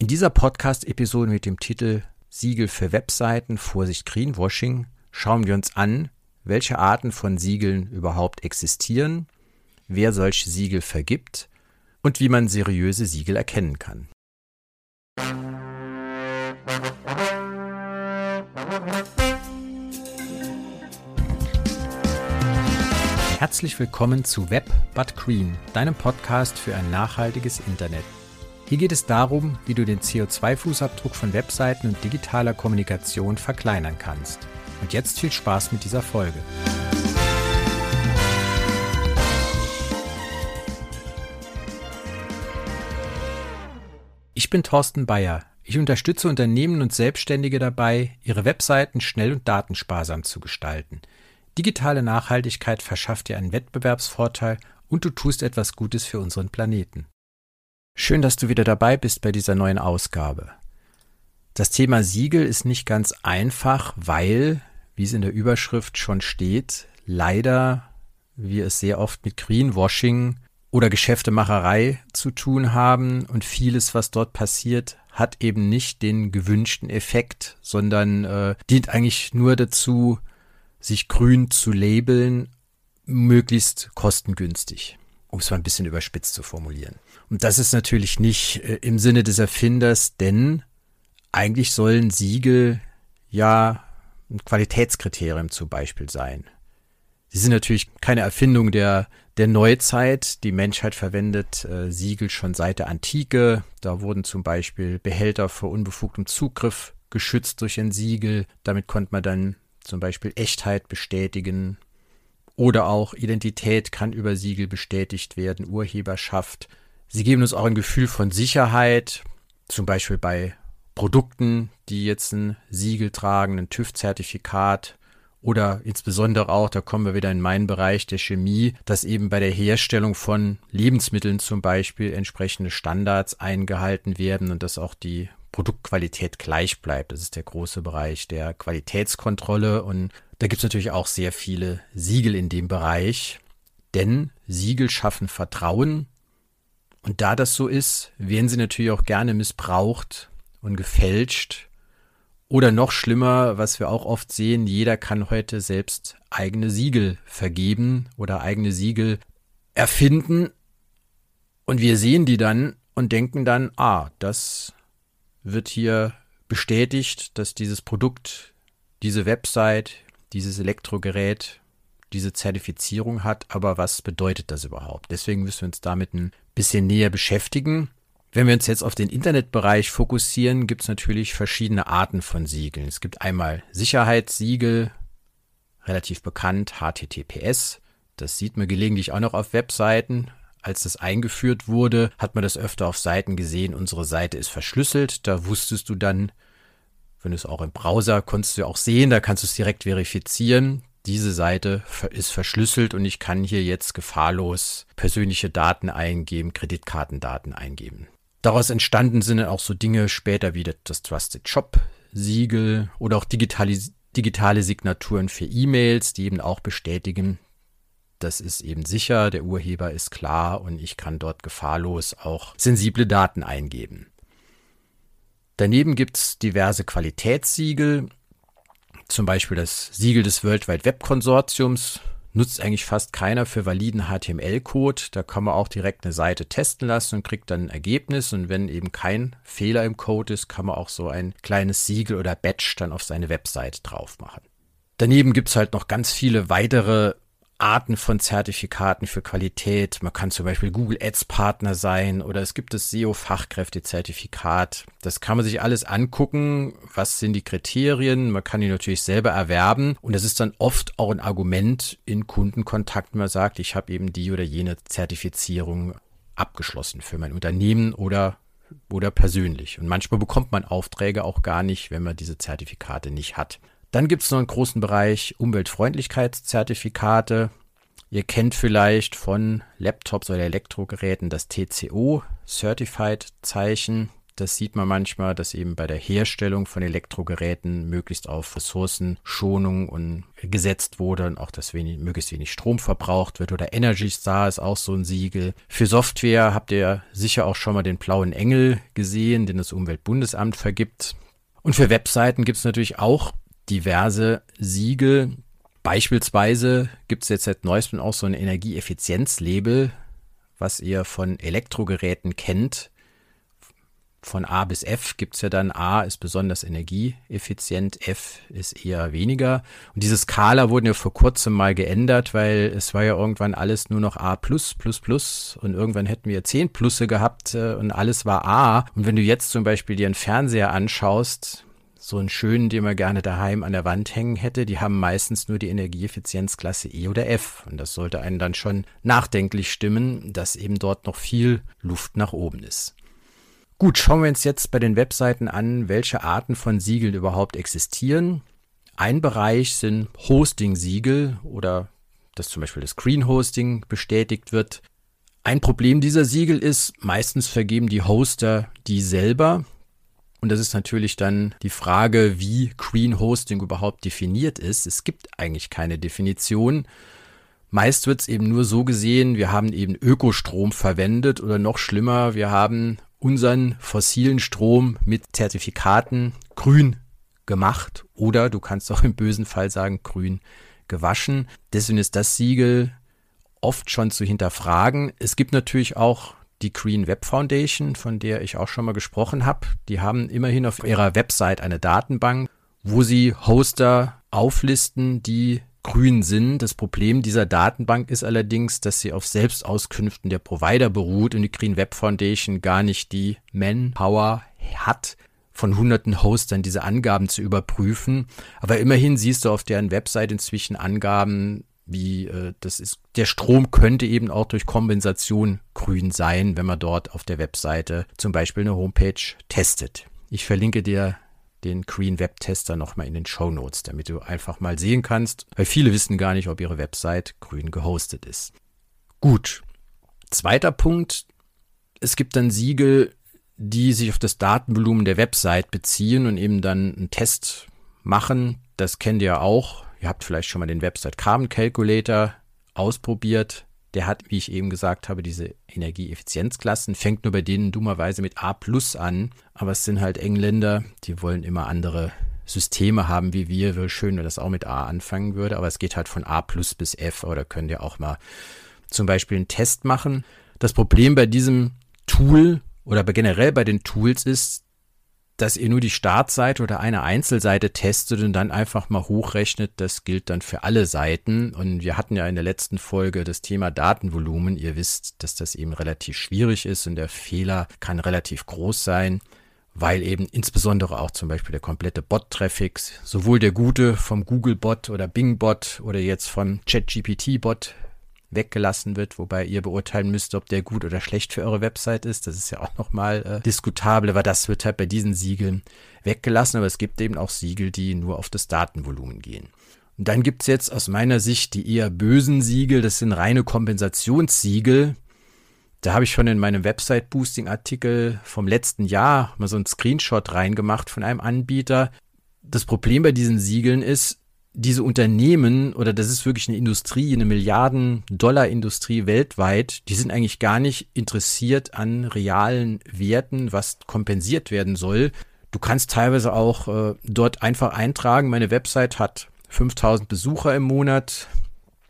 In dieser Podcast-Episode mit dem Titel Siegel für Webseiten, Vorsicht Greenwashing, schauen wir uns an, welche Arten von Siegeln überhaupt existieren, wer solche Siegel vergibt und wie man seriöse Siegel erkennen kann. Herzlich willkommen zu Web But Green, deinem Podcast für ein nachhaltiges Internet. Hier geht es darum, wie du den CO2-Fußabdruck von Webseiten und digitaler Kommunikation verkleinern kannst. Und jetzt viel Spaß mit dieser Folge. Ich bin Thorsten Bayer. Ich unterstütze Unternehmen und Selbstständige dabei, ihre Webseiten schnell und datensparsam zu gestalten. Digitale Nachhaltigkeit verschafft dir einen Wettbewerbsvorteil und du tust etwas Gutes für unseren Planeten. Schön, dass du wieder dabei bist bei dieser neuen Ausgabe. Das Thema Siegel ist nicht ganz einfach, weil, wie es in der Überschrift schon steht, leider wir es sehr oft mit Greenwashing oder Geschäftemacherei zu tun haben und vieles, was dort passiert, hat eben nicht den gewünschten Effekt, sondern äh, dient eigentlich nur dazu, sich grün zu labeln, möglichst kostengünstig, um es mal ein bisschen überspitzt zu formulieren. Und das ist natürlich nicht äh, im Sinne des Erfinders, denn eigentlich sollen Siegel ja ein Qualitätskriterium zum Beispiel sein. Sie sind natürlich keine Erfindung der, der Neuzeit. Die Menschheit verwendet äh, Siegel schon seit der Antike. Da wurden zum Beispiel Behälter vor unbefugtem Zugriff geschützt durch ein Siegel. Damit konnte man dann zum Beispiel Echtheit bestätigen. Oder auch Identität kann über Siegel bestätigt werden, Urheberschaft. Sie geben uns auch ein Gefühl von Sicherheit, zum Beispiel bei Produkten, die jetzt ein Siegel tragen, ein TÜV-Zertifikat oder insbesondere auch, da kommen wir wieder in meinen Bereich der Chemie, dass eben bei der Herstellung von Lebensmitteln zum Beispiel entsprechende Standards eingehalten werden und dass auch die Produktqualität gleich bleibt. Das ist der große Bereich der Qualitätskontrolle und da gibt es natürlich auch sehr viele Siegel in dem Bereich, denn Siegel schaffen Vertrauen und da das so ist, werden sie natürlich auch gerne missbraucht und gefälscht. Oder noch schlimmer, was wir auch oft sehen, jeder kann heute selbst eigene Siegel vergeben oder eigene Siegel erfinden. Und wir sehen die dann und denken dann, ah, das wird hier bestätigt, dass dieses Produkt, diese Website, dieses Elektrogerät diese Zertifizierung hat, aber was bedeutet das überhaupt? Deswegen müssen wir uns damit ein bisschen näher beschäftigen. Wenn wir uns jetzt auf den Internetbereich fokussieren, gibt es natürlich verschiedene Arten von Siegeln. Es gibt einmal Sicherheitssiegel, relativ bekannt, HTTPS. Das sieht man gelegentlich auch noch auf Webseiten. Als das eingeführt wurde, hat man das öfter auf Seiten gesehen, unsere Seite ist verschlüsselt. Da wusstest du dann, wenn du es auch im Browser konntest du auch sehen, da kannst du es direkt verifizieren diese Seite ist verschlüsselt und ich kann hier jetzt gefahrlos persönliche Daten eingeben, Kreditkartendaten eingeben. Daraus entstanden sind auch so Dinge später wie das Trusted Shop Siegel oder auch digitale, digitale Signaturen für E-Mails, die eben auch bestätigen, das ist eben sicher, der Urheber ist klar und ich kann dort gefahrlos auch sensible Daten eingeben. Daneben gibt es diverse Qualitätssiegel, zum Beispiel das Siegel des World Wide Web Konsortiums nutzt eigentlich fast keiner für validen HTML-Code. Da kann man auch direkt eine Seite testen lassen und kriegt dann ein Ergebnis. Und wenn eben kein Fehler im Code ist, kann man auch so ein kleines Siegel oder Badge dann auf seine Website drauf machen. Daneben gibt es halt noch ganz viele weitere Arten von Zertifikaten für Qualität. Man kann zum Beispiel Google Ads Partner sein oder es gibt das SEO Fachkräftezertifikat. Das kann man sich alles angucken. Was sind die Kriterien? Man kann die natürlich selber erwerben und das ist dann oft auch ein Argument in Kundenkontakt, wenn man sagt, ich habe eben die oder jene Zertifizierung abgeschlossen für mein Unternehmen oder oder persönlich. Und manchmal bekommt man Aufträge auch gar nicht, wenn man diese Zertifikate nicht hat. Dann gibt es noch einen großen Bereich Umweltfreundlichkeitszertifikate. Ihr kennt vielleicht von Laptops oder Elektrogeräten das TCO Certified Zeichen. Das sieht man manchmal, dass eben bei der Herstellung von Elektrogeräten möglichst auf Ressourcenschonung und gesetzt wurde und auch, dass wenig, möglichst wenig Strom verbraucht wird. Oder Energy Star ist auch so ein Siegel. Für Software habt ihr sicher auch schon mal den blauen Engel gesehen, den das Umweltbundesamt vergibt. Und für Webseiten gibt es natürlich auch diverse Siegel. Beispielsweise gibt es jetzt seit neuestem auch so ein Energieeffizienzlabel, was ihr von Elektrogeräten kennt. Von A bis F gibt es ja dann A ist besonders energieeffizient, F ist eher weniger. Und diese Skala wurden ja vor kurzem mal geändert, weil es war ja irgendwann alles nur noch A plus, plus, plus und irgendwann hätten wir 10 Plusse gehabt äh, und alles war A. Und wenn du jetzt zum Beispiel dir einen Fernseher anschaust, so einen schönen, den man gerne daheim an der Wand hängen hätte, die haben meistens nur die Energieeffizienzklasse E oder F. Und das sollte einen dann schon nachdenklich stimmen, dass eben dort noch viel Luft nach oben ist. Gut, schauen wir uns jetzt bei den Webseiten an, welche Arten von Siegeln überhaupt existieren. Ein Bereich sind Hosting-Siegel oder dass zum Beispiel das Screen Hosting bestätigt wird. Ein Problem dieser Siegel ist, meistens vergeben die Hoster die selber. Und das ist natürlich dann die Frage, wie Green Hosting überhaupt definiert ist. Es gibt eigentlich keine Definition. Meist wird es eben nur so gesehen, wir haben eben Ökostrom verwendet oder noch schlimmer, wir haben unseren fossilen Strom mit Zertifikaten grün gemacht oder du kannst auch im bösen Fall sagen grün gewaschen. Deswegen ist das Siegel oft schon zu hinterfragen. Es gibt natürlich auch die Green Web Foundation, von der ich auch schon mal gesprochen habe. Die haben immerhin auf ihrer Website eine Datenbank, wo sie Hoster auflisten, die grün sind. Das Problem dieser Datenbank ist allerdings, dass sie auf Selbstauskünften der Provider beruht und die Green Web Foundation gar nicht die Manpower hat, von hunderten Hostern diese Angaben zu überprüfen. Aber immerhin siehst du auf deren Website inzwischen Angaben wie äh, das ist, der Strom könnte eben auch durch Kompensation grün sein, wenn man dort auf der Webseite zum Beispiel eine Homepage testet. Ich verlinke dir den Green Web Tester nochmal in den Show Notes, damit du einfach mal sehen kannst, weil viele wissen gar nicht, ob ihre Website grün gehostet ist. Gut. Zweiter Punkt. Es gibt dann Siegel, die sich auf das Datenvolumen der Website beziehen und eben dann einen Test machen. Das kennt ihr auch Ihr habt vielleicht schon mal den Website Carbon Calculator ausprobiert. Der hat, wie ich eben gesagt habe, diese Energieeffizienzklassen, fängt nur bei denen dummerweise mit A plus an. Aber es sind halt Engländer, die wollen immer andere Systeme haben wie wir. Wäre schön, wenn das auch mit A anfangen würde, aber es geht halt von A plus bis F oder könnt ihr auch mal zum Beispiel einen Test machen. Das Problem bei diesem Tool oder generell bei den Tools ist, dass ihr nur die Startseite oder eine Einzelseite testet und dann einfach mal hochrechnet, das gilt dann für alle Seiten. Und wir hatten ja in der letzten Folge das Thema Datenvolumen. Ihr wisst, dass das eben relativ schwierig ist und der Fehler kann relativ groß sein, weil eben insbesondere auch zum Beispiel der komplette Bot-Traffic, sowohl der gute vom Google-Bot oder Bing-Bot oder jetzt vom ChatGPT-Bot weggelassen wird, wobei ihr beurteilen müsst, ob der gut oder schlecht für eure Website ist. Das ist ja auch nochmal äh, diskutabel, aber das wird halt bei diesen Siegeln weggelassen. Aber es gibt eben auch Siegel, die nur auf das Datenvolumen gehen. Und dann gibt's jetzt aus meiner Sicht die eher bösen Siegel. Das sind reine Kompensationssiegel. Da habe ich schon in meinem Website-Boosting-Artikel vom letzten Jahr mal so einen Screenshot reingemacht von einem Anbieter. Das Problem bei diesen Siegeln ist, diese Unternehmen, oder das ist wirklich eine Industrie, eine Milliarden-Dollar-Industrie weltweit, die sind eigentlich gar nicht interessiert an realen Werten, was kompensiert werden soll. Du kannst teilweise auch äh, dort einfach eintragen, meine Website hat 5000 Besucher im Monat.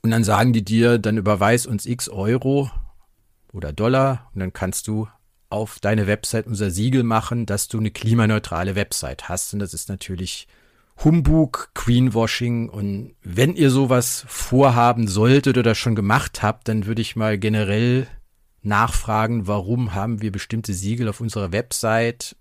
Und dann sagen die dir, dann überweis uns x Euro oder Dollar. Und dann kannst du auf deine Website unser Siegel machen, dass du eine klimaneutrale Website hast. Und das ist natürlich Humbug, Greenwashing und wenn ihr sowas vorhaben solltet oder schon gemacht habt, dann würde ich mal generell nachfragen, warum haben wir bestimmte Siegel auf unserer Website?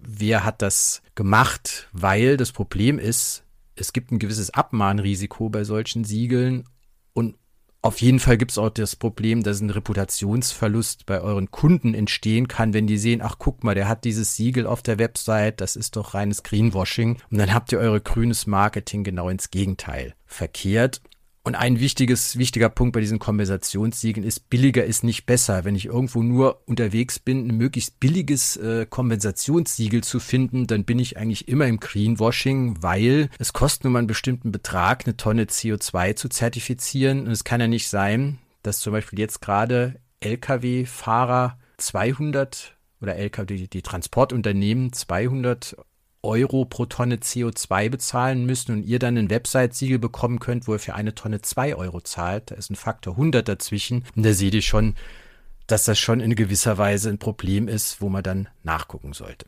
Wer hat das gemacht? Weil das Problem ist, es gibt ein gewisses Abmahnrisiko bei solchen Siegeln und auf jeden Fall gibt es auch das Problem, dass ein Reputationsverlust bei euren Kunden entstehen kann, wenn die sehen, ach guck mal, der hat dieses Siegel auf der Website, das ist doch reines Greenwashing. Und dann habt ihr eure grünes Marketing genau ins Gegenteil verkehrt. Und ein wichtiges, wichtiger Punkt bei diesen Kompensationssiegeln ist, billiger ist nicht besser. Wenn ich irgendwo nur unterwegs bin, ein möglichst billiges äh, Kompensationssiegel zu finden, dann bin ich eigentlich immer im Greenwashing, weil es kostet nur mal einen bestimmten Betrag, eine Tonne CO2 zu zertifizieren. Und es kann ja nicht sein, dass zum Beispiel jetzt gerade Lkw-Fahrer 200 oder Lkw, die Transportunternehmen 200 Euro pro Tonne CO2 bezahlen müssen und ihr dann ein Website-Siegel bekommen könnt, wo ihr für eine Tonne 2 Euro zahlt. Da ist ein Faktor 100 dazwischen. Und da seht ihr schon, dass das schon in gewisser Weise ein Problem ist, wo man dann nachgucken sollte.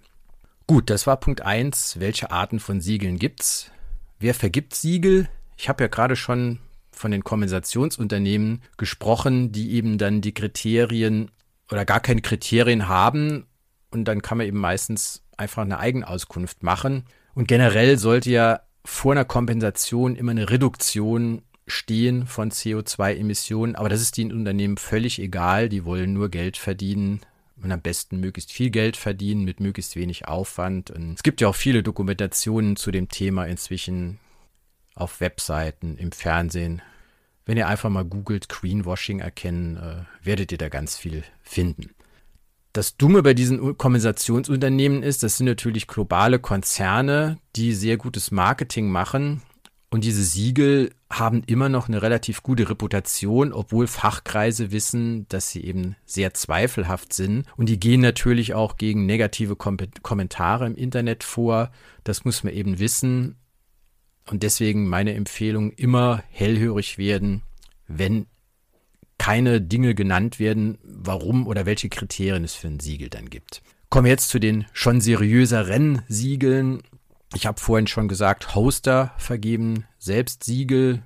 Gut, das war Punkt 1. Welche Arten von Siegeln gibt's? Wer vergibt Siegel? Ich habe ja gerade schon von den Kompensationsunternehmen gesprochen, die eben dann die Kriterien oder gar keine Kriterien haben und dann kann man eben meistens einfach eine Eigenauskunft machen. Und generell sollte ja vor einer Kompensation immer eine Reduktion stehen von CO2-Emissionen. Aber das ist den Unternehmen völlig egal. Die wollen nur Geld verdienen und am besten möglichst viel Geld verdienen mit möglichst wenig Aufwand. Und es gibt ja auch viele Dokumentationen zu dem Thema inzwischen auf Webseiten, im Fernsehen. Wenn ihr einfach mal googelt, Greenwashing erkennen, äh, werdet ihr da ganz viel finden. Das Dumme bei diesen Kompensationsunternehmen ist, das sind natürlich globale Konzerne, die sehr gutes Marketing machen. Und diese Siegel haben immer noch eine relativ gute Reputation, obwohl Fachkreise wissen, dass sie eben sehr zweifelhaft sind. Und die gehen natürlich auch gegen negative Kom Kommentare im Internet vor. Das muss man eben wissen. Und deswegen meine Empfehlung, immer hellhörig werden, wenn keine Dinge genannt werden, warum oder welche Kriterien es für ein Siegel dann gibt. Kommen wir jetzt zu den schon seriöseren Siegeln. Ich habe vorhin schon gesagt, Hoster vergeben selbst Siegel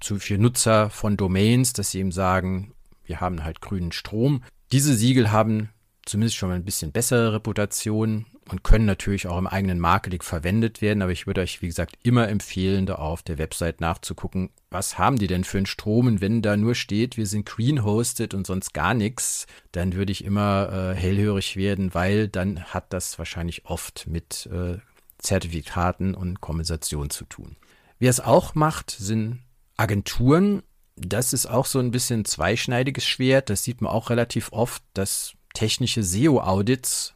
für Nutzer von Domains, dass sie eben sagen, wir haben halt grünen Strom. Diese Siegel haben zumindest schon mal ein bisschen bessere Reputation und können natürlich auch im eigenen Marketing verwendet werden. Aber ich würde euch, wie gesagt, immer empfehlen, da auf der Website nachzugucken, was haben die denn für einen Strom? Und wenn da nur steht, wir sind green hosted und sonst gar nichts, dann würde ich immer äh, hellhörig werden, weil dann hat das wahrscheinlich oft mit äh, Zertifikaten und Kompensation zu tun. Wer es auch macht, sind Agenturen. Das ist auch so ein bisschen zweischneidiges Schwert. Das sieht man auch relativ oft, dass technische SEO-Audits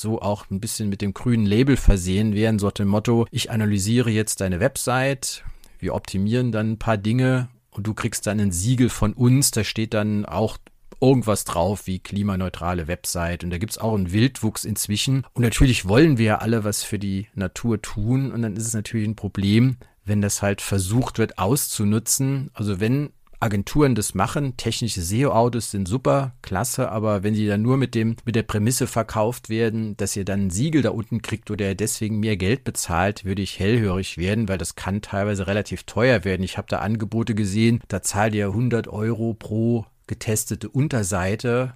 so auch ein bisschen mit dem grünen Label versehen werden, so dem Motto, ich analysiere jetzt deine Website, wir optimieren dann ein paar Dinge und du kriegst dann ein Siegel von uns, da steht dann auch irgendwas drauf wie klimaneutrale Website und da gibt's auch einen Wildwuchs inzwischen und natürlich wollen wir ja alle was für die Natur tun und dann ist es natürlich ein Problem, wenn das halt versucht wird auszunutzen. Also wenn Agenturen das machen. Technische SEO-Autos sind super, klasse, aber wenn die dann nur mit dem, mit der Prämisse verkauft werden, dass ihr dann ein Siegel da unten kriegt oder ihr deswegen mehr Geld bezahlt, würde ich hellhörig werden, weil das kann teilweise relativ teuer werden. Ich habe da Angebote gesehen, da zahlt ihr 100 Euro pro getestete Unterseite.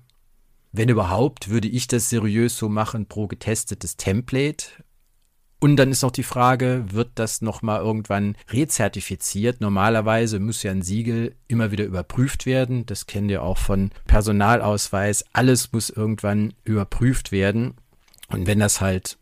Wenn überhaupt, würde ich das seriös so machen pro getestetes Template. Und dann ist noch die Frage, wird das nochmal irgendwann rezertifiziert? Normalerweise muss ja ein Siegel immer wieder überprüft werden. Das kennen wir auch von Personalausweis. Alles muss irgendwann überprüft werden. Und wenn das halt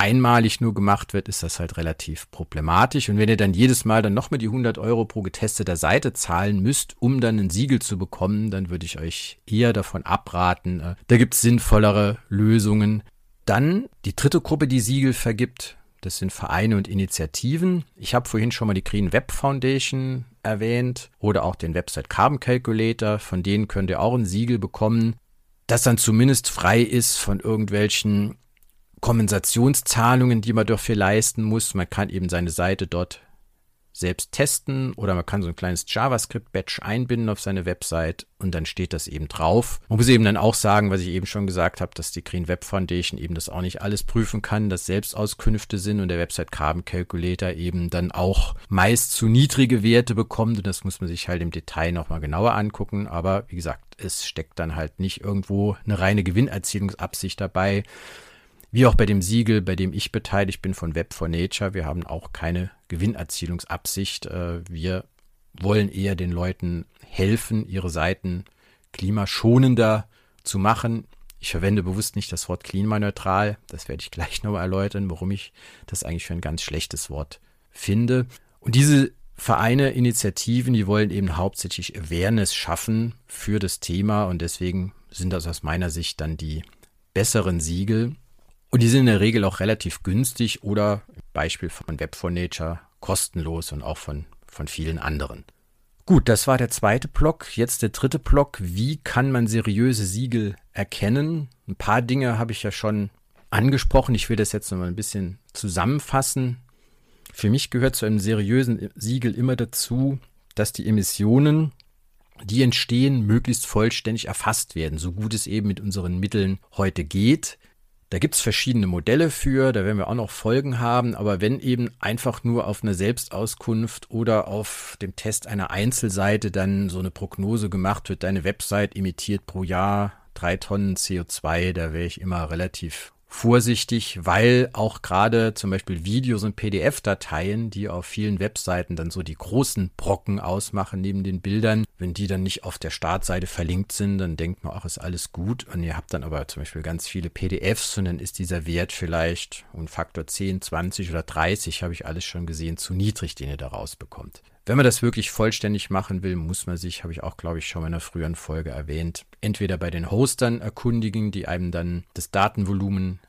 einmalig nur gemacht wird, ist das halt relativ problematisch. Und wenn ihr dann jedes Mal dann nochmal die 100 Euro pro getesteter Seite zahlen müsst, um dann ein Siegel zu bekommen, dann würde ich euch eher davon abraten. Äh, da gibt es sinnvollere Lösungen. Dann die dritte Gruppe, die Siegel vergibt, das sind Vereine und Initiativen. Ich habe vorhin schon mal die Green Web Foundation erwähnt oder auch den Website Carbon Calculator. Von denen könnt ihr auch ein Siegel bekommen, das dann zumindest frei ist von irgendwelchen Kompensationszahlungen, die man dafür leisten muss. Man kann eben seine Seite dort selbst testen oder man kann so ein kleines JavaScript-Batch einbinden auf seine Website und dann steht das eben drauf. Man muss eben dann auch sagen, was ich eben schon gesagt habe, dass die Green Web Foundation eben das auch nicht alles prüfen kann, dass Selbstauskünfte sind und der Website Carbon Calculator eben dann auch meist zu niedrige Werte bekommt und das muss man sich halt im Detail nochmal genauer angucken. Aber wie gesagt, es steckt dann halt nicht irgendwo eine reine Gewinnerzielungsabsicht dabei. Wie auch bei dem Siegel, bei dem ich beteiligt bin von Web for Nature. Wir haben auch keine Gewinnerzielungsabsicht. Äh, wir wollen eher den Leuten helfen, ihre Seiten klimaschonender zu machen. Ich verwende bewusst nicht das Wort klimaneutral. Das werde ich gleich nochmal erläutern, warum ich das eigentlich für ein ganz schlechtes Wort finde. Und diese Vereine, Initiativen, die wollen eben hauptsächlich Awareness schaffen für das Thema und deswegen sind das aus meiner Sicht dann die besseren Siegel. Und die sind in der Regel auch relativ günstig oder Beispiel von Web for Nature kostenlos und auch von, von vielen anderen. Gut, das war der zweite Block. Jetzt der dritte Block. Wie kann man seriöse Siegel erkennen? Ein paar Dinge habe ich ja schon angesprochen. Ich will das jetzt noch mal ein bisschen zusammenfassen. Für mich gehört zu einem seriösen Siegel immer dazu, dass die Emissionen, die entstehen, möglichst vollständig erfasst werden, so gut es eben mit unseren Mitteln heute geht. Da gibt es verschiedene Modelle für, da werden wir auch noch Folgen haben, aber wenn eben einfach nur auf einer Selbstauskunft oder auf dem Test einer Einzelseite dann so eine Prognose gemacht wird, deine Website emittiert pro Jahr drei Tonnen CO2, da wäre ich immer relativ vorsichtig, weil auch gerade zum Beispiel Videos und PDF-Dateien, die auf vielen Webseiten dann so die großen Brocken ausmachen neben den Bildern, wenn die dann nicht auf der Startseite verlinkt sind, dann denkt man, ach, ist alles gut. Und ihr habt dann aber zum Beispiel ganz viele PDFs und dann ist dieser Wert vielleicht um Faktor 10, 20 oder 30, habe ich alles schon gesehen, zu niedrig, den ihr da rausbekommt. Wenn man das wirklich vollständig machen will, muss man sich, habe ich auch, glaube ich, schon in einer früheren Folge erwähnt, entweder bei den Hostern erkundigen, die einem dann das Datenvolumen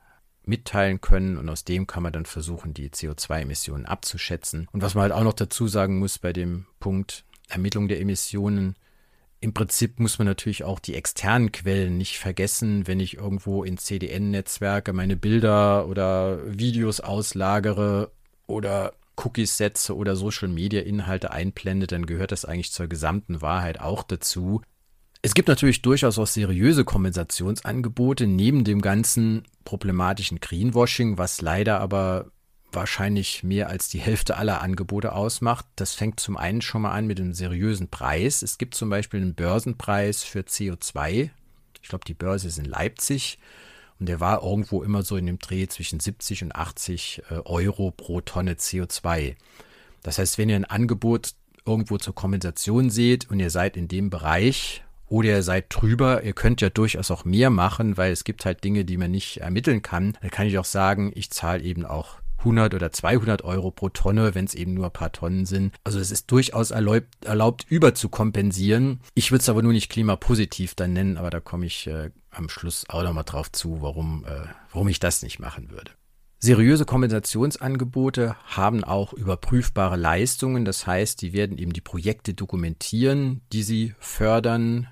mitteilen können und aus dem kann man dann versuchen, die CO2-Emissionen abzuschätzen. Und was man halt auch noch dazu sagen muss bei dem Punkt Ermittlung der Emissionen, im Prinzip muss man natürlich auch die externen Quellen nicht vergessen, wenn ich irgendwo in CDN-Netzwerke meine Bilder oder Videos auslagere oder Cookies setze oder Social Media Inhalte einblende, dann gehört das eigentlich zur gesamten Wahrheit auch dazu. Es gibt natürlich durchaus auch seriöse Kompensationsangebote neben dem ganzen problematischen Greenwashing, was leider aber wahrscheinlich mehr als die Hälfte aller Angebote ausmacht. Das fängt zum einen schon mal an mit einem seriösen Preis. Es gibt zum Beispiel einen Börsenpreis für CO2. Ich glaube, die Börse ist in Leipzig und der war irgendwo immer so in dem Dreh zwischen 70 und 80 äh, Euro pro Tonne CO2. Das heißt, wenn ihr ein Angebot irgendwo zur Kompensation seht und ihr seid in dem Bereich oder ihr seid drüber, ihr könnt ja durchaus auch mehr machen, weil es gibt halt Dinge, die man nicht ermitteln kann. Da kann ich auch sagen, ich zahle eben auch 100 oder 200 Euro pro Tonne, wenn es eben nur ein paar Tonnen sind. Also es ist durchaus erlaubt, erlaubt über zu kompensieren. Ich würde es aber nur nicht klimapositiv dann nennen, aber da komme ich äh, am Schluss auch nochmal drauf zu, warum, äh, warum ich das nicht machen würde. Seriöse Kompensationsangebote haben auch überprüfbare Leistungen. Das heißt, die werden eben die Projekte dokumentieren, die sie fördern.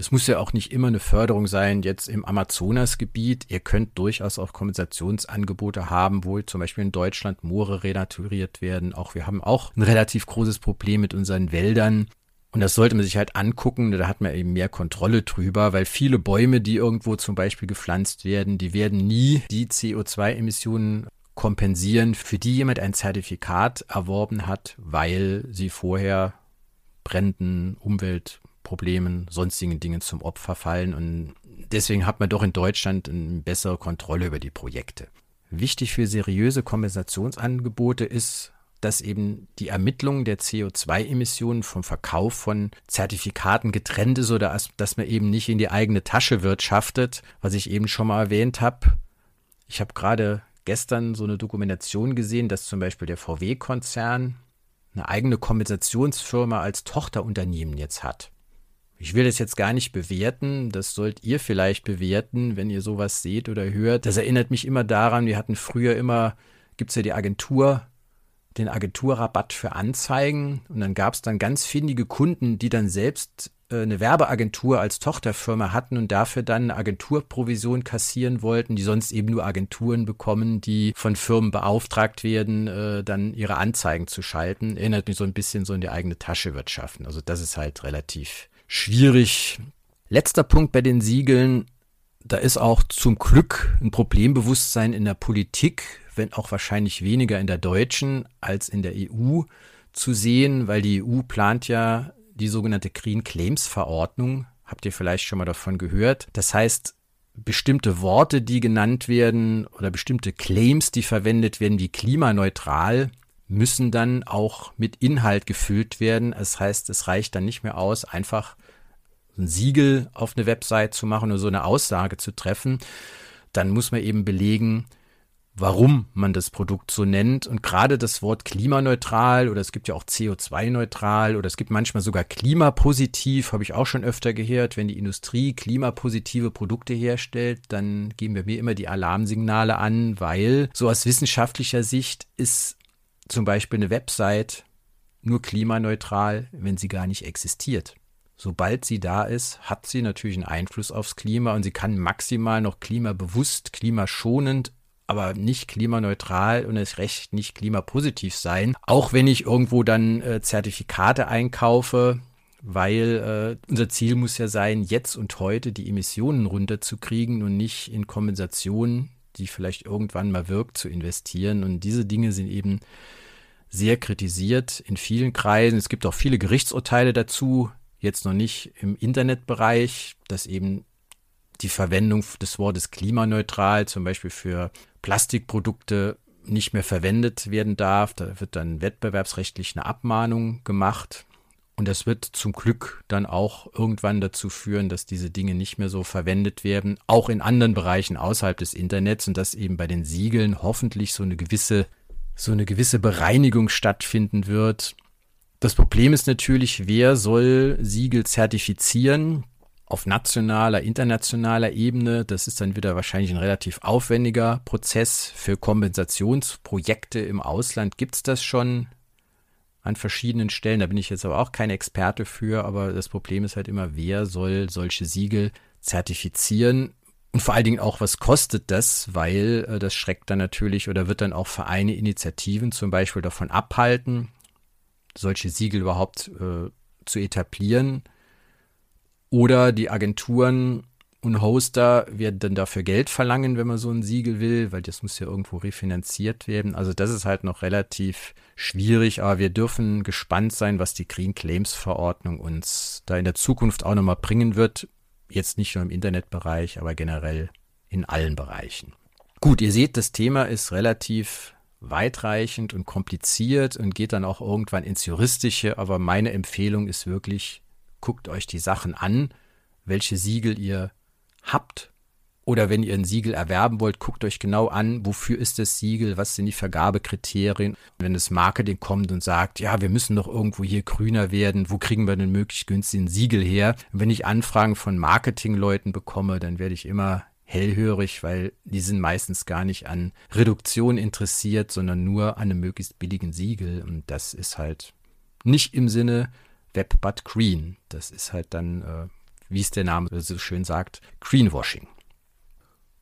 Es muss ja auch nicht immer eine Förderung sein, jetzt im Amazonasgebiet. Ihr könnt durchaus auch Kompensationsangebote haben, wo zum Beispiel in Deutschland Moore renaturiert werden. Auch wir haben auch ein relativ großes Problem mit unseren Wäldern. Und das sollte man sich halt angucken, da hat man eben mehr Kontrolle drüber, weil viele Bäume, die irgendwo zum Beispiel gepflanzt werden, die werden nie die CO2-Emissionen kompensieren, für die jemand ein Zertifikat erworben hat, weil sie vorher Bränden, Umweltproblemen, sonstigen Dingen zum Opfer fallen. Und deswegen hat man doch in Deutschland eine bessere Kontrolle über die Projekte. Wichtig für seriöse Kompensationsangebote ist, dass eben die Ermittlung der CO2-Emissionen vom Verkauf von Zertifikaten getrennt ist oder dass man eben nicht in die eigene Tasche wirtschaftet, was ich eben schon mal erwähnt habe. Ich habe gerade gestern so eine Dokumentation gesehen, dass zum Beispiel der VW-Konzern eine eigene Kompensationsfirma als Tochterunternehmen jetzt hat. Ich will das jetzt gar nicht bewerten, das sollt ihr vielleicht bewerten, wenn ihr sowas seht oder hört. Das erinnert mich immer daran, wir hatten früher immer, gibt es ja die Agentur den Agenturrabatt für Anzeigen und dann gab es dann ganz findige Kunden, die dann selbst äh, eine Werbeagentur als Tochterfirma hatten und dafür dann eine Agenturprovision kassieren wollten, die sonst eben nur Agenturen bekommen, die von Firmen beauftragt werden, äh, dann ihre Anzeigen zu schalten. Erinnert mich so ein bisschen so in die eigene Tasche wirtschaften. Also das ist halt relativ schwierig. Letzter Punkt bei den Siegeln. Da ist auch zum Glück ein Problembewusstsein in der Politik wenn auch wahrscheinlich weniger in der deutschen als in der EU zu sehen, weil die EU plant ja die sogenannte Green Claims Verordnung. Habt ihr vielleicht schon mal davon gehört? Das heißt, bestimmte Worte, die genannt werden oder bestimmte Claims, die verwendet werden, wie klimaneutral, müssen dann auch mit Inhalt gefüllt werden. Das heißt, es reicht dann nicht mehr aus, einfach ein Siegel auf eine Website zu machen oder so eine Aussage zu treffen. Dann muss man eben belegen, warum man das Produkt so nennt. Und gerade das Wort klimaneutral oder es gibt ja auch CO2-neutral oder es gibt manchmal sogar klimapositiv, habe ich auch schon öfter gehört. Wenn die Industrie klimapositive Produkte herstellt, dann geben wir mir immer die Alarmsignale an, weil so aus wissenschaftlicher Sicht ist zum Beispiel eine Website nur klimaneutral, wenn sie gar nicht existiert. Sobald sie da ist, hat sie natürlich einen Einfluss aufs Klima und sie kann maximal noch klimabewusst, klimaschonend aber nicht klimaneutral und es recht nicht klimapositiv sein. Auch wenn ich irgendwo dann äh, Zertifikate einkaufe, weil äh, unser Ziel muss ja sein, jetzt und heute die Emissionen runterzukriegen und nicht in Kompensation, die vielleicht irgendwann mal wirkt, zu investieren. Und diese Dinge sind eben sehr kritisiert in vielen Kreisen. Es gibt auch viele Gerichtsurteile dazu, jetzt noch nicht im Internetbereich, dass eben die Verwendung des Wortes klimaneutral zum Beispiel für Plastikprodukte nicht mehr verwendet werden darf. Da wird dann wettbewerbsrechtlich eine Abmahnung gemacht. Und das wird zum Glück dann auch irgendwann dazu führen, dass diese Dinge nicht mehr so verwendet werden, auch in anderen Bereichen außerhalb des Internets und dass eben bei den Siegeln hoffentlich so eine gewisse, so eine gewisse Bereinigung stattfinden wird. Das Problem ist natürlich, wer soll Siegel zertifizieren? auf nationaler, internationaler Ebene. Das ist dann wieder wahrscheinlich ein relativ aufwendiger Prozess. Für Kompensationsprojekte im Ausland gibt es das schon an verschiedenen Stellen. Da bin ich jetzt aber auch kein Experte für, aber das Problem ist halt immer, wer soll solche Siegel zertifizieren? Und vor allen Dingen auch, was kostet das? Weil äh, das schreckt dann natürlich oder wird dann auch Vereine, Initiativen zum Beispiel davon abhalten, solche Siegel überhaupt äh, zu etablieren oder die Agenturen und Hoster werden dann dafür Geld verlangen, wenn man so ein Siegel will, weil das muss ja irgendwo refinanziert werden. Also das ist halt noch relativ schwierig, aber wir dürfen gespannt sein, was die Green Claims Verordnung uns da in der Zukunft auch nochmal bringen wird. Jetzt nicht nur im Internetbereich, aber generell in allen Bereichen. Gut, ihr seht, das Thema ist relativ weitreichend und kompliziert und geht dann auch irgendwann ins Juristische, aber meine Empfehlung ist wirklich, guckt euch die Sachen an, welche Siegel ihr habt. Oder wenn ihr ein Siegel erwerben wollt, guckt euch genau an, wofür ist das Siegel, was sind die Vergabekriterien. Wenn das Marketing kommt und sagt, ja, wir müssen doch irgendwo hier grüner werden, wo kriegen wir denn möglichst günstigen Siegel her? Und wenn ich Anfragen von Marketingleuten bekomme, dann werde ich immer hellhörig, weil die sind meistens gar nicht an Reduktion interessiert, sondern nur an einem möglichst billigen Siegel. Und das ist halt nicht im Sinne Web but Green. Das ist halt dann, äh, wie es der Name so schön sagt, Greenwashing.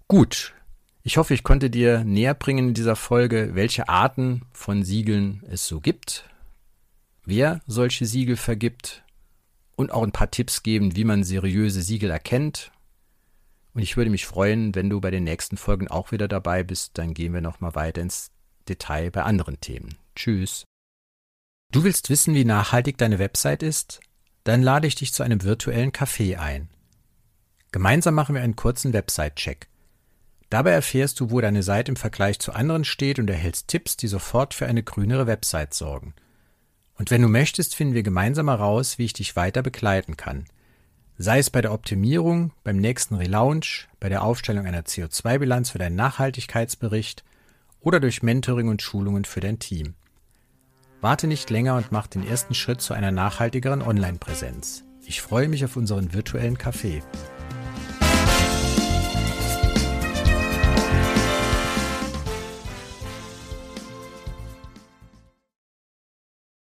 Gut. Ich hoffe, ich konnte dir näher bringen in dieser Folge, welche Arten von Siegeln es so gibt, wer solche Siegel vergibt und auch ein paar Tipps geben, wie man seriöse Siegel erkennt. Und ich würde mich freuen, wenn du bei den nächsten Folgen auch wieder dabei bist. Dann gehen wir nochmal weiter ins Detail bei anderen Themen. Tschüss. Du willst wissen, wie nachhaltig deine Website ist? Dann lade ich dich zu einem virtuellen Café ein. Gemeinsam machen wir einen kurzen Website-Check. Dabei erfährst du, wo deine Seite im Vergleich zu anderen steht und erhältst Tipps, die sofort für eine grünere Website sorgen. Und wenn du möchtest, finden wir gemeinsam heraus, wie ich dich weiter begleiten kann. Sei es bei der Optimierung, beim nächsten Relaunch, bei der Aufstellung einer CO2-Bilanz für deinen Nachhaltigkeitsbericht oder durch Mentoring und Schulungen für dein Team. Warte nicht länger und mach den ersten Schritt zu einer nachhaltigeren Online-Präsenz. Ich freue mich auf unseren virtuellen Café.